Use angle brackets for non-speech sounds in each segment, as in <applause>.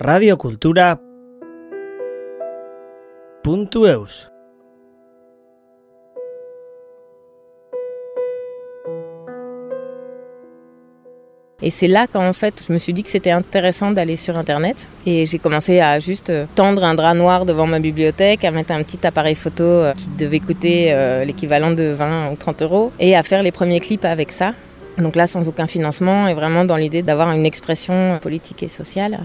radiocultura.eus Et c'est là qu'en fait, je me suis dit que c'était intéressant d'aller sur Internet. Et j'ai commencé à juste euh, tendre un drap noir devant ma bibliothèque, à mettre un petit appareil photo euh, qui devait coûter euh, l'équivalent de 20 ou 30 euros, et à faire les premiers clips avec ça. Donc là, sans aucun financement, et vraiment dans l'idée d'avoir une expression politique et sociale.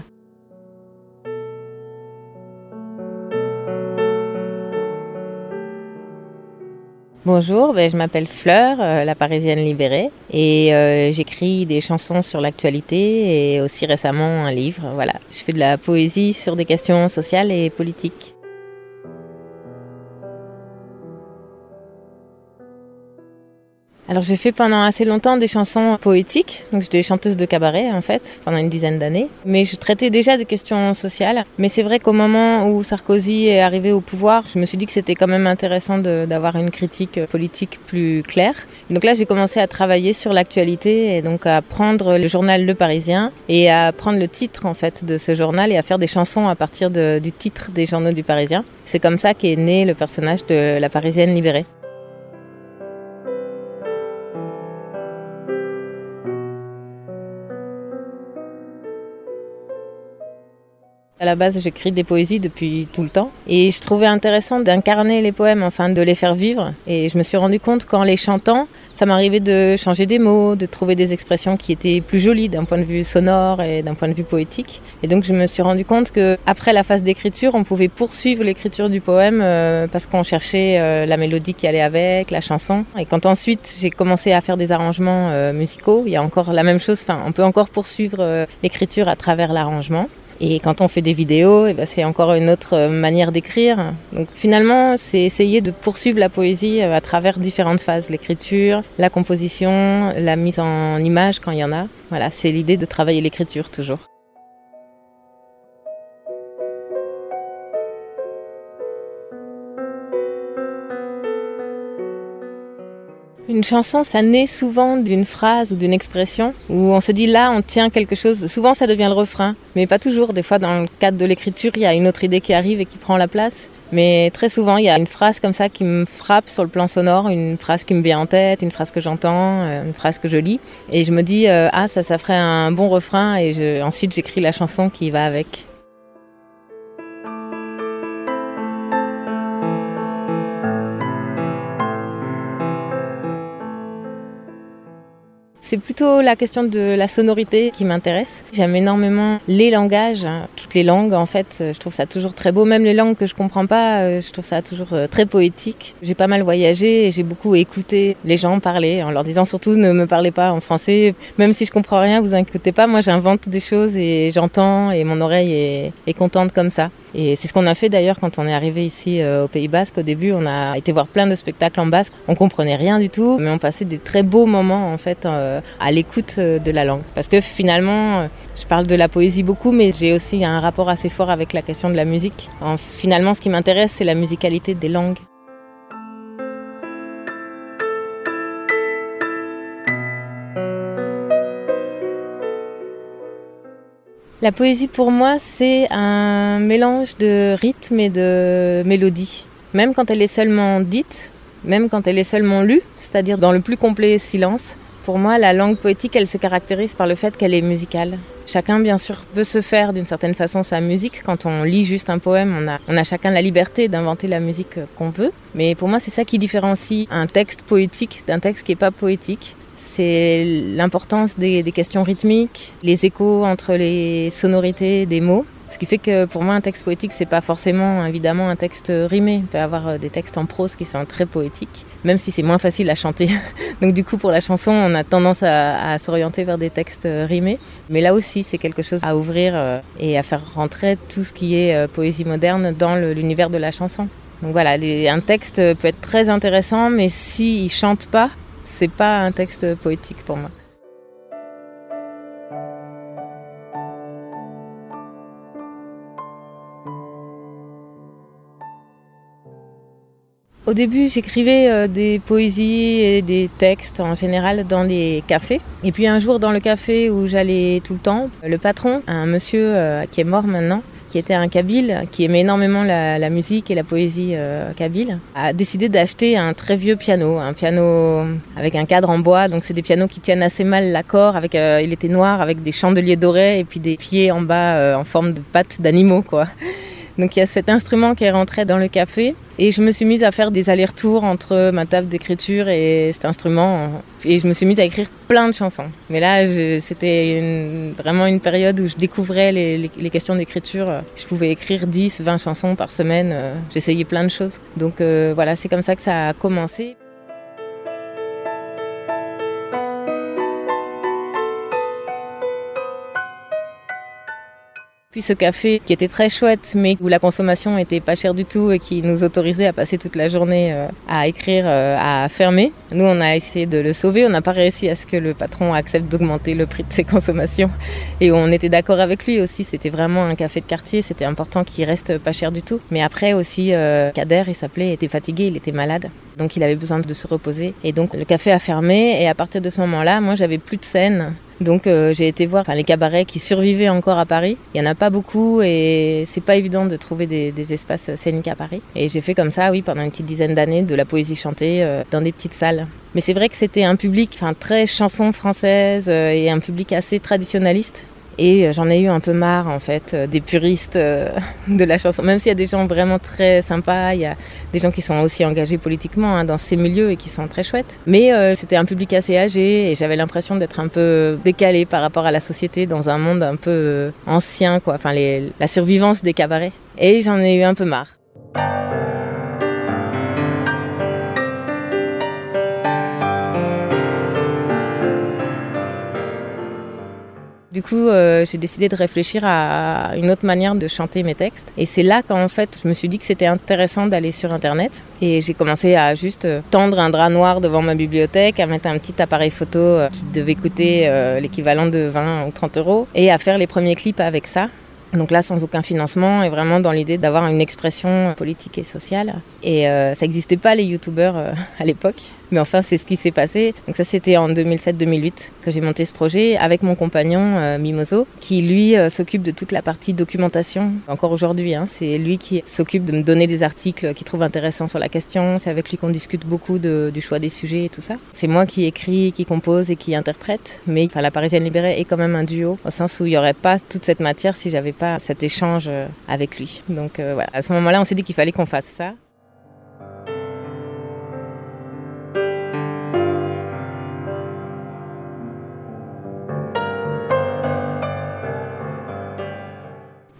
Bonjour, ben, je m'appelle Fleur, euh, la Parisienne libérée, et euh, j'écris des chansons sur l'actualité et aussi récemment un livre. Voilà, je fais de la poésie sur des questions sociales et politiques. Alors j'ai fait pendant assez longtemps des chansons poétiques, donc j'étais chanteuse de cabaret en fait, pendant une dizaine d'années. Mais je traitais déjà des questions sociales. Mais c'est vrai qu'au moment où Sarkozy est arrivé au pouvoir, je me suis dit que c'était quand même intéressant d'avoir une critique politique plus claire. Donc là j'ai commencé à travailler sur l'actualité et donc à prendre le journal Le Parisien et à prendre le titre en fait de ce journal et à faire des chansons à partir du titre des journaux du Parisien. C'est comme ça qu'est né le personnage de la Parisienne libérée. À la base, j'écris des poésies depuis tout le temps et je trouvais intéressant d'incarner les poèmes, enfin de les faire vivre. Et je me suis rendu compte qu'en les chantant, ça m'arrivait de changer des mots, de trouver des expressions qui étaient plus jolies d'un point de vue sonore et d'un point de vue poétique. Et donc je me suis rendu compte que après la phase d'écriture, on pouvait poursuivre l'écriture du poème euh, parce qu'on cherchait euh, la mélodie qui allait avec, la chanson. Et quand ensuite j'ai commencé à faire des arrangements euh, musicaux, il y a encore la même chose. Enfin, on peut encore poursuivre l'écriture à travers l'arrangement. Et quand on fait des vidéos, eh ben, c'est encore une autre euh, manière d'écrire. Donc finalement, c'est essayer de poursuivre la poésie euh, à travers différentes phases, l'écriture, la composition, la mise en image quand il y en a. Voilà, c'est l'idée de travailler l'écriture toujours. Une chanson, ça naît souvent d'une phrase ou d'une expression où on se dit là, on tient quelque chose. Souvent, ça devient le refrain, mais pas toujours. Des fois, dans le cadre de l'écriture, il y a une autre idée qui arrive et qui prend la place. Mais très souvent, il y a une phrase comme ça qui me frappe sur le plan sonore, une phrase qui me vient en tête, une phrase que j'entends, euh, une phrase que je lis. Et je me dis, euh, ah, ça, ça ferait un bon refrain. Et ensuite, j'écris la chanson qui va avec. C'est plutôt la question de la sonorité qui m'intéresse. J'aime énormément les langages, hein, toutes les langues en fait. Je trouve ça toujours très beau. Même les langues que je comprends pas, euh, je trouve ça toujours euh, très poétique. J'ai pas mal voyagé et j'ai beaucoup écouté les gens parler en leur disant surtout ne me parlez pas en français. Même si je comprends rien, vous inquiétez pas. Moi j'invente des choses et j'entends et mon oreille est, contente comme ça. Et c'est ce qu'on a fait d'ailleurs quand on est arrivé ici euh, au Pays Basque. Au début, on a été voir plein de spectacles en basque. On comprenait rien du tout, mais on passait des très beaux moments en fait euh, à l'écoute euh, de la langue. Parce que finalement, je parle de la poésie beaucoup, mais j'ai aussi un rapport assez fort avec la question de la musique. finalement, ce qui m'intéresse, c'est la musicalité des langues. La poésie pour moi, c'est un mélange de rythme et de mélodie. Même quand elle est seulement dite, même quand elle est seulement lue, c'est-à-dire dans le plus complet silence, pour moi, la langue poétique, elle se caractérise par le fait qu'elle est musicale. Chacun, bien sûr, peut se faire d'une certaine façon sa musique. Quand on lit juste un poème, on a, chacun la liberté d'inventer la musique qu'on veut. Mais pour moi, c'est ça qui différencie un texte poétique d'un texte qui n'est pas poétique c'est l'importance des, questions rythmiques, les échos entre les sonorités des mots. Ce qui fait que pour moi, un texte poétique, c'est pas forcément évidemment un texte rimé. On peut avoir euh, des textes en prose qui sont très poétiques, même si c'est moins facile à chanter. <laughs> Donc du coup, pour la chanson, on a tendance à, s'orienter vers des textes euh, rimés. Mais là aussi, c'est quelque chose à ouvrir euh, et à faire rentrer tout ce qui est poésie moderne dans l'univers de la chanson. Donc voilà, un texte peut être très intéressant, mais s'il chante pas, c'est pas un texte poétique pour moi. Au début, j'écrivais euh, des poésies et des textes en général dans les cafés. Et puis un jour, dans le café où j'allais tout le temps, le patron, un monsieur euh, qui est mort maintenant, qui était un kabyle, qui aimait énormément la, musique et la poésie euh, kabyle, a décidé d'acheter un très vieux piano, un piano avec un cadre en bois. Donc c'est des pianos qui tiennent assez mal l'accord. Avec, il était noir avec des chandeliers dorés et puis des pieds en bas en forme de pattes d'animaux, quoi. Donc il y a cet instrument qui est rentré dans le café et je me suis mise à faire des allers-retours entre ma table d'écriture et cet instrument et je me suis mise à écrire plein de chansons. Mais là, c'était vraiment une période où je découvrais les, questions d'écriture. Je pouvais écrire 10, 20 chansons par semaine. J'essayais plein de choses. Donc euh, voilà, c'est comme ça que ça a commencé. Ce café qui était très chouette, mais où la consommation était pas chère du tout et qui nous autorisait à passer toute la journée euh, à écrire, euh, à fermer. Nous, on a essayé de le sauver. On n'a pas réussi à ce que le patron accepte d'augmenter le prix de ses <laughs> consommations. Et on était d'accord avec lui aussi. C'était vraiment un café de quartier. C'était important qu'il reste pas cher du tout. Mais après aussi, euh, Kader, il s'appelait, était fatigué, il était malade. Donc il avait besoin de se reposer. Et donc le café a fermé. Et à partir de ce moment-là, moi, j'avais plus de scène. Donc euh, j'ai été voir les cabarets qui survivaient encore à Paris. Il y en a pas beaucoup et c'est pas évident de trouver des, espaces scéniques à Paris. Et j'ai fait comme ça, oui, pendant une petite dizaine d'années, de la poésie chantée euh, dans des petites salles. Mais c'est vrai que c'était un public très chanson française euh, et un public assez traditionnaliste. Et euh, j'en ai eu un peu marre, en fait, euh, des puristes euh, <laughs> de la chanson. Même s'il y a des gens vraiment très sympas, il y a des gens qui sont aussi engagés politiquement hein, dans ces milieux et qui sont très chouettes. Mais c'était un public assez âgé et j'avais l'impression d'être un peu décalé par rapport à la société dans un monde un peu ancien, quoi. Enfin, la survivance des cabarets. Et j'en ai eu un peu marre. Du coup, euh, j'ai décidé de réfléchir à une autre manière de chanter mes textes. Et c'est là qu'en fait, je me suis dit que c'était intéressant d'aller sur Internet. Et j'ai commencé à juste euh, tendre un drap noir devant ma bibliothèque, à mettre un petit appareil photo euh, qui devait coûter l'équivalent de 20 ou 30 euros, et à faire les premiers clips avec ça. Donc là, sans aucun financement et vraiment dans l'idée d'avoir une expression politique et sociale. Et ça n'existait pas les youtubeurs <laughs> à l'époque. Mais enfin, c'est ce qui s'est passé. Donc ça, c'était en 2007-2008 que j'ai monté ce projet avec mon compagnon euh, Mimoso, qui lui euh, s'occupe de toute la partie documentation. Encore aujourd'hui, hein, c'est lui qui s'occupe de me donner des articles qu'il trouve intéressants sur la question. C'est avec lui qu'on discute beaucoup du choix des sujets et tout ça. C'est moi qui écris, qui compose et qui interprète. Mais enfin, la Parisienne libérée est quand même un duo, au sens où il n'y aurait pas toute cette matière si j'avais pas cet échange euh, avec lui. Donc voilà, à ce moment-là, on s'est dit qu'il fallait qu'on fasse ça.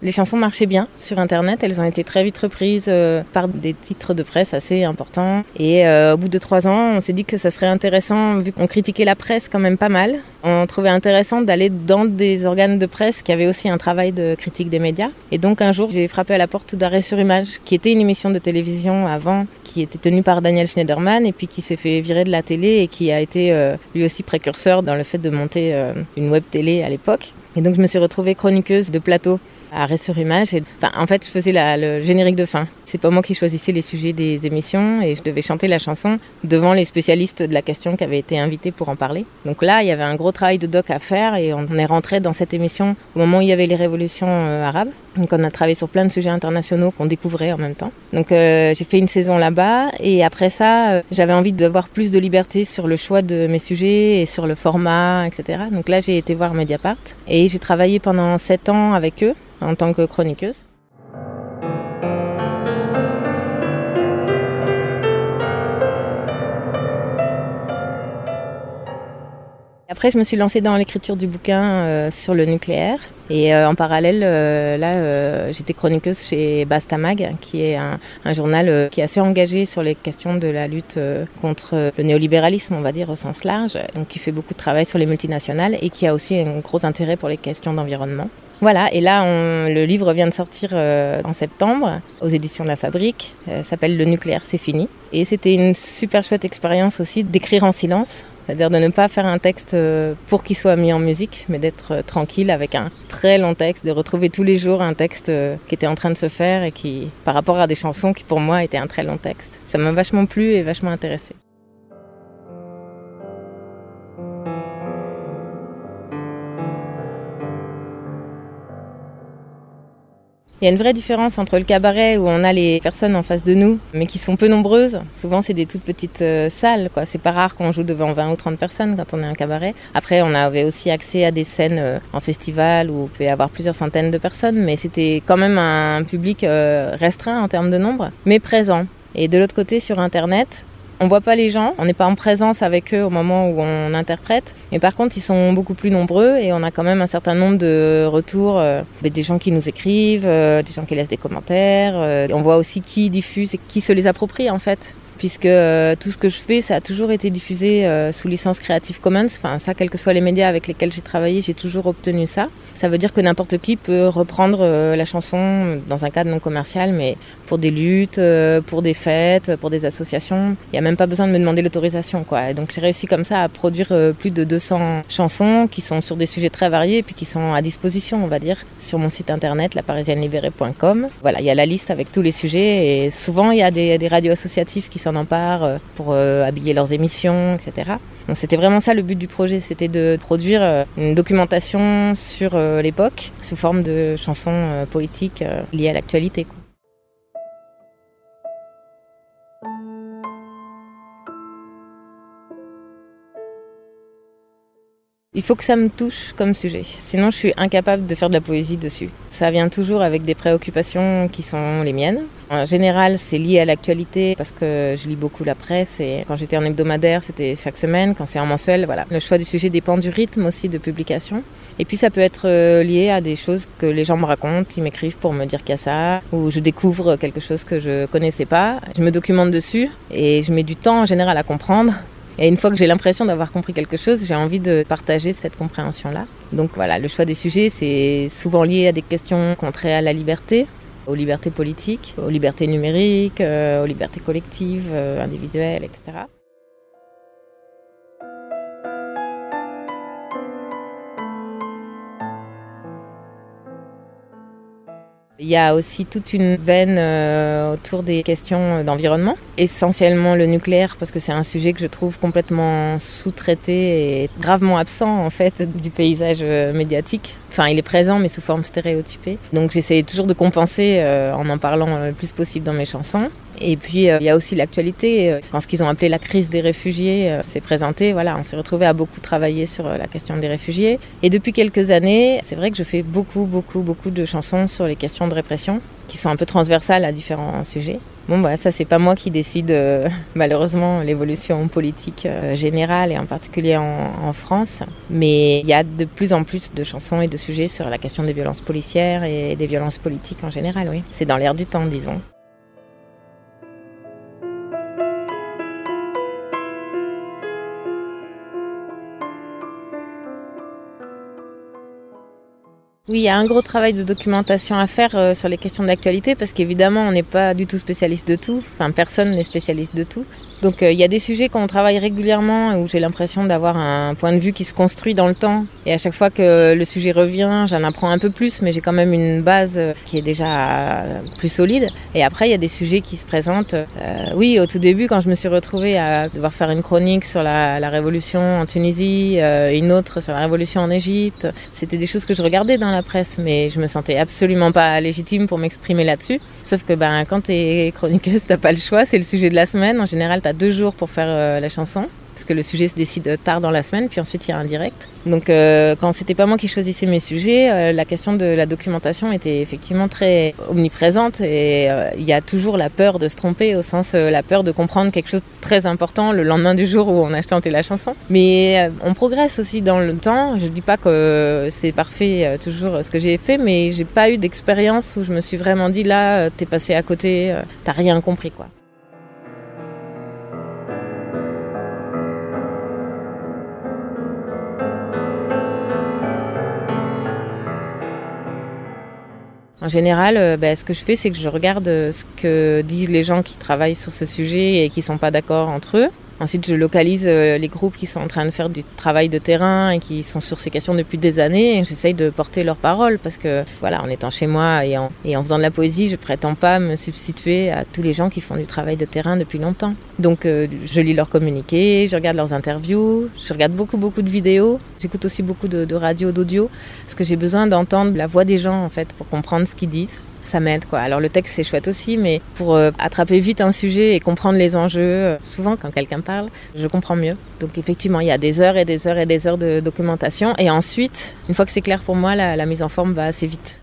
Les chansons marchaient bien sur Internet, elles ont été très vite reprises euh, par des titres de presse assez importants. Et euh, au bout de trois ans, on s'est dit que ça serait intéressant, vu qu'on critiquait la presse quand même pas mal, on trouvait intéressant d'aller dans des organes de presse qui avaient aussi un travail de critique des médias. Et donc un jour, j'ai frappé à la porte d'Arrêt sur Image, qui était une émission de télévision avant, qui était tenue par Daniel Schneiderman, et puis qui s'est fait virer de la télé et qui a été euh, lui aussi précurseur dans le fait de monter une web télé à l'époque. Et donc je me suis retrouvée chroniqueuse de plateau arrêt sur image. Et, enfin, en fait, je faisais le générique de fin. C'est pas moi qui choisissais les sujets des émissions et je devais chanter la chanson devant les spécialistes de la question qui avaient été invités pour en parler. Donc là, il y avait un gros travail de doc à faire et on est rentré dans cette émission au moment où il y avait les révolutions euh, arabes. Donc on a travaillé sur plein de sujets internationaux qu'on découvrait en même temps. Donc euh, j'ai fait une saison là-bas et après ça, euh, j'avais envie d'avoir plus de liberté sur le choix de mes sujets et sur le format, etc. Donc là, j'ai été voir Mediapart et j'ai travaillé pendant sept ans avec eux en tant que chroniqueuse. Après, je me suis lancée dans l'écriture du bouquin euh, sur le nucléaire. Et euh, en parallèle, euh, là, j'étais chroniqueuse chez Bastamag, qui est un, un, journal qui est assez engagé sur les questions de la lutte contre le néolibéralisme, on va dire au sens large, donc qui fait beaucoup de travail sur les multinationales et qui a aussi un gros intérêt pour les questions d'environnement. Voilà, et là, on, le livre vient de sortir euh, en septembre aux éditions de la Fabrique. Euh, s'appelle Le nucléaire, c'est fini. Et c'était une super chouette expérience aussi d'écrire en silence. C'est-à-dire de ne pas faire un texte euh, pour qu'il soit mis en musique, mais d'être euh, tranquille avec un très long texte, de retrouver tous les jours un texte euh, qui était en train de se faire et qui, par rapport à des chansons qui pour moi étaient un très long texte. Ça m'a vachement plu et vachement intéressé. Il y a une vraie différence entre le cabaret où on a les personnes en face de nous, mais qui sont peu nombreuses. Souvent, c'est des toutes petites euh, salles. Quoi. C'est pas rare qu'on joue devant 20 ou 30 personnes quand on est un cabaret. Après, on avait aussi accès à des scènes euh, en festival où on peut avoir plusieurs centaines de personnes, mais c'était quand même un public euh, restreint en termes de nombre, mais présent. Et de l'autre côté, sur Internet, on voit pas les gens, on n'est pas en présence avec eux au moment où on interprète, mais par contre ils sont beaucoup plus nombreux et on a quand même un certain nombre de retours, euh, des gens qui nous écrivent, euh, des gens qui laissent des commentaires. Euh, on voit aussi qui diffuse et qui se les approprie en fait puisque euh, tout ce que je fais, ça a toujours été diffusé euh, sous licence Creative Commons. Enfin, ça, quels que soient les médias avec lesquels j'ai travaillé, j'ai toujours obtenu ça. Ça veut dire que n'importe qui peut reprendre euh, la chanson dans un cadre non commercial, mais pour des luttes, pour des fêtes, pour des associations. Il n'y a même pas besoin de me demander l'autorisation, quoi. Et donc, j'ai réussi comme ça à produire plus de 200 chansons qui sont sur des sujets très variés et puis qui sont à disposition, on va dire, sur mon site internet, laparisiennelibérée.com. Voilà, il y a la liste avec tous les sujets et souvent, il y a des, des radios associatives qui sont s'en emparent euh, pour euh, habiller leurs émissions, etc. C'était vraiment ça le but du projet, c'était de produire euh, une documentation sur l'époque sous forme de chansons poétiques liées à l'actualité. Il faut que ça me touche comme sujet, sinon je suis incapable de faire de la poésie dessus. Ça vient toujours avec des préoccupations qui sont les miennes. En général, c'est lié à l'actualité parce que je lis beaucoup la presse et quand j'étais en hebdomadaire, c'était chaque semaine. Quand c'est en mensuel, voilà. Le choix du sujet dépend du rythme aussi de publication. Et puis ça peut être euh, lié à des choses que les gens me racontent, ils m'écrivent pour me dire qu'il y a ça, ou je découvre quelque chose que je connaissais pas. Je me documente dessus et je mets du temps en général à comprendre. Et une fois que j'ai l'impression d'avoir compris quelque chose, j'ai envie de partager cette compréhension-là. Donc voilà, le choix des sujets, c'est souvent lié à des questions contraires à la liberté, aux libertés politiques, aux libertés numériques, euh, aux libertés collectives, euh, individuelles, etc. Il y a aussi toute une veine euh, autour des questions d'environnement, essentiellement le nucléaire parce que c'est un sujet que je trouve complètement sous-traité et gravement absent en fait du paysage euh, médiatique. Enfin, il est présent mais sous forme stéréotypée. Donc j'essaie toujours de compenser euh, en en parlant le plus possible dans mes chansons. Et puis, euh, il y a aussi l'actualité. Euh, quand ce qu'ils ont appelé la crise des réfugiés euh, s'est présenté, voilà, on s'est retrouvé à beaucoup travailler sur la question des réfugiés. Et depuis quelques années, c'est vrai que je fais beaucoup, beaucoup, beaucoup de chansons sur les questions de répression, qui sont un peu transversales à différents sujets. Bon, bah, ça, c'est pas moi qui décide, <laughs> malheureusement, l'évolution politique générale et en particulier en, en France. Mais il y a de plus en plus de chansons et de sujets sur la question des violences policières et des violences politiques en général, oui. C'est dans l'air du temps, disons. Oui, il y a un gros travail de documentation à faire euh, sur les questions d'actualité parce qu'évidemment, on n'est pas du tout spécialiste de tout. Enfin, personne n'est spécialiste de tout. Donc euh, il y a des sujets qu'on travaille régulièrement où j'ai l'impression d'avoir un point de vue qui se construit dans le temps. Et à chaque fois que le sujet revient, j'en apprends un peu plus, mais j'ai quand même une base euh, qui est déjà plus solide. Et après, il y a des sujets qui se présentent. oui, au tout début, quand je me suis retrouvée à devoir faire une chronique sur la, la révolution en Tunisie, une autre sur la révolution en Égypte, c'était des choses que je regardais dans la presse, mais je me sentais absolument pas légitime pour m'exprimer là-dessus. Sauf que ben, quand tu es chroniqueuse, t'as pas le choix, c'est le sujet de la semaine. En général, deux jours pour faire euh, la chanson parce que le sujet se décide tard dans la semaine, puis ensuite il y a un direct. Donc euh, quand c'était pas moi qui choisissais mes sujets, euh, la question de la documentation était effectivement très omniprésente et il y a toujours la peur de se tromper au sens la peur de comprendre quelque chose de très important le lendemain du jour où on a chanté la chanson. Mais on progresse aussi dans le temps. Je dis pas que c'est parfait toujours ce que j'ai fait, mais j'ai pas eu d'expérience où je me suis vraiment dit là t'es passé à côté, t'as rien compris quoi. Général, euh, ben, ce que je fais, c'est que je regarde euh, ce que disent les gens qui travaillent sur ce sujet et qui sont pas d'accord entre eux. Ensuite, je localise euh, les groupes qui sont en train de faire du travail de terrain et qui sont sur ces questions depuis des années. J'essaye de porter leur parole parce que, voilà, en étant chez moi et en, et en faisant de la poésie, je prétends pas me substituer à tous les gens qui font du travail de terrain depuis longtemps. Donc, euh, je lis leurs communiqués, je regarde leurs interviews, je regarde beaucoup, beaucoup de vidéos. J'écoute aussi beaucoup de, de radio, d'audio, parce que j'ai besoin d'entendre la voix des gens, en fait, pour comprendre ce qu'ils disent ça m'aide quoi. Alors le texte c'est chouette aussi, mais pour euh, attraper vite un sujet et comprendre les enjeux, euh, souvent quand quelqu'un parle, je comprends mieux. Donc effectivement, il y a des heures et des heures et des heures de documentation, et ensuite, une fois que c'est clair pour moi, la, la mise en forme va assez vite.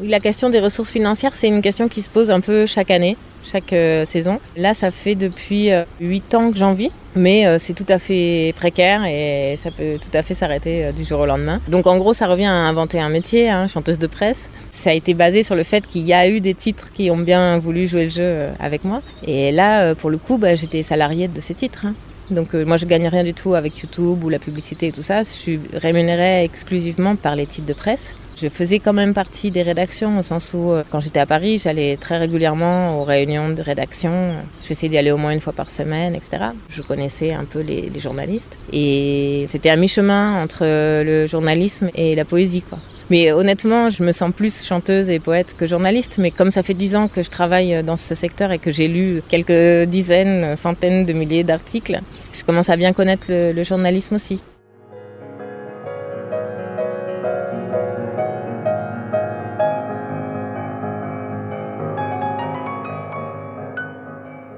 Oui, la question des ressources financières, c'est une question qui se pose un peu chaque année, chaque euh, saison. Là, ça fait depuis euh, 8 ans que j'en vis, mais euh, c'est tout à fait précaire et ça peut tout à fait s'arrêter euh, du jour au lendemain. Donc en gros, ça revient à inventer un métier, hein, chanteuse de presse. Ça a été basé sur le fait qu'il y a eu des titres qui ont bien voulu jouer le jeu euh, avec moi. Et là, euh, pour le coup, bah, j'étais salariée de ces titres. Hein. Donc euh, moi je gagne rien du tout avec YouTube ou la publicité et tout ça. Je suis rémunérée exclusivement par les titres de presse. Je faisais quand même partie des rédactions au sens où euh, quand j'étais à Paris, j'allais très régulièrement aux réunions de rédaction. J'essayais d'y aller au moins une fois par semaine, etc. Je connaissais un peu les, journalistes et c'était à mi-chemin entre le journalisme et la poésie. Mais honnêtement, je me sens plus chanteuse et poète que journaliste. Mais comme ça fait dix ans que je travaille dans ce secteur et que j'ai lu quelques dizaines, centaines de milliers d'articles, je commence à bien connaître le journalisme aussi.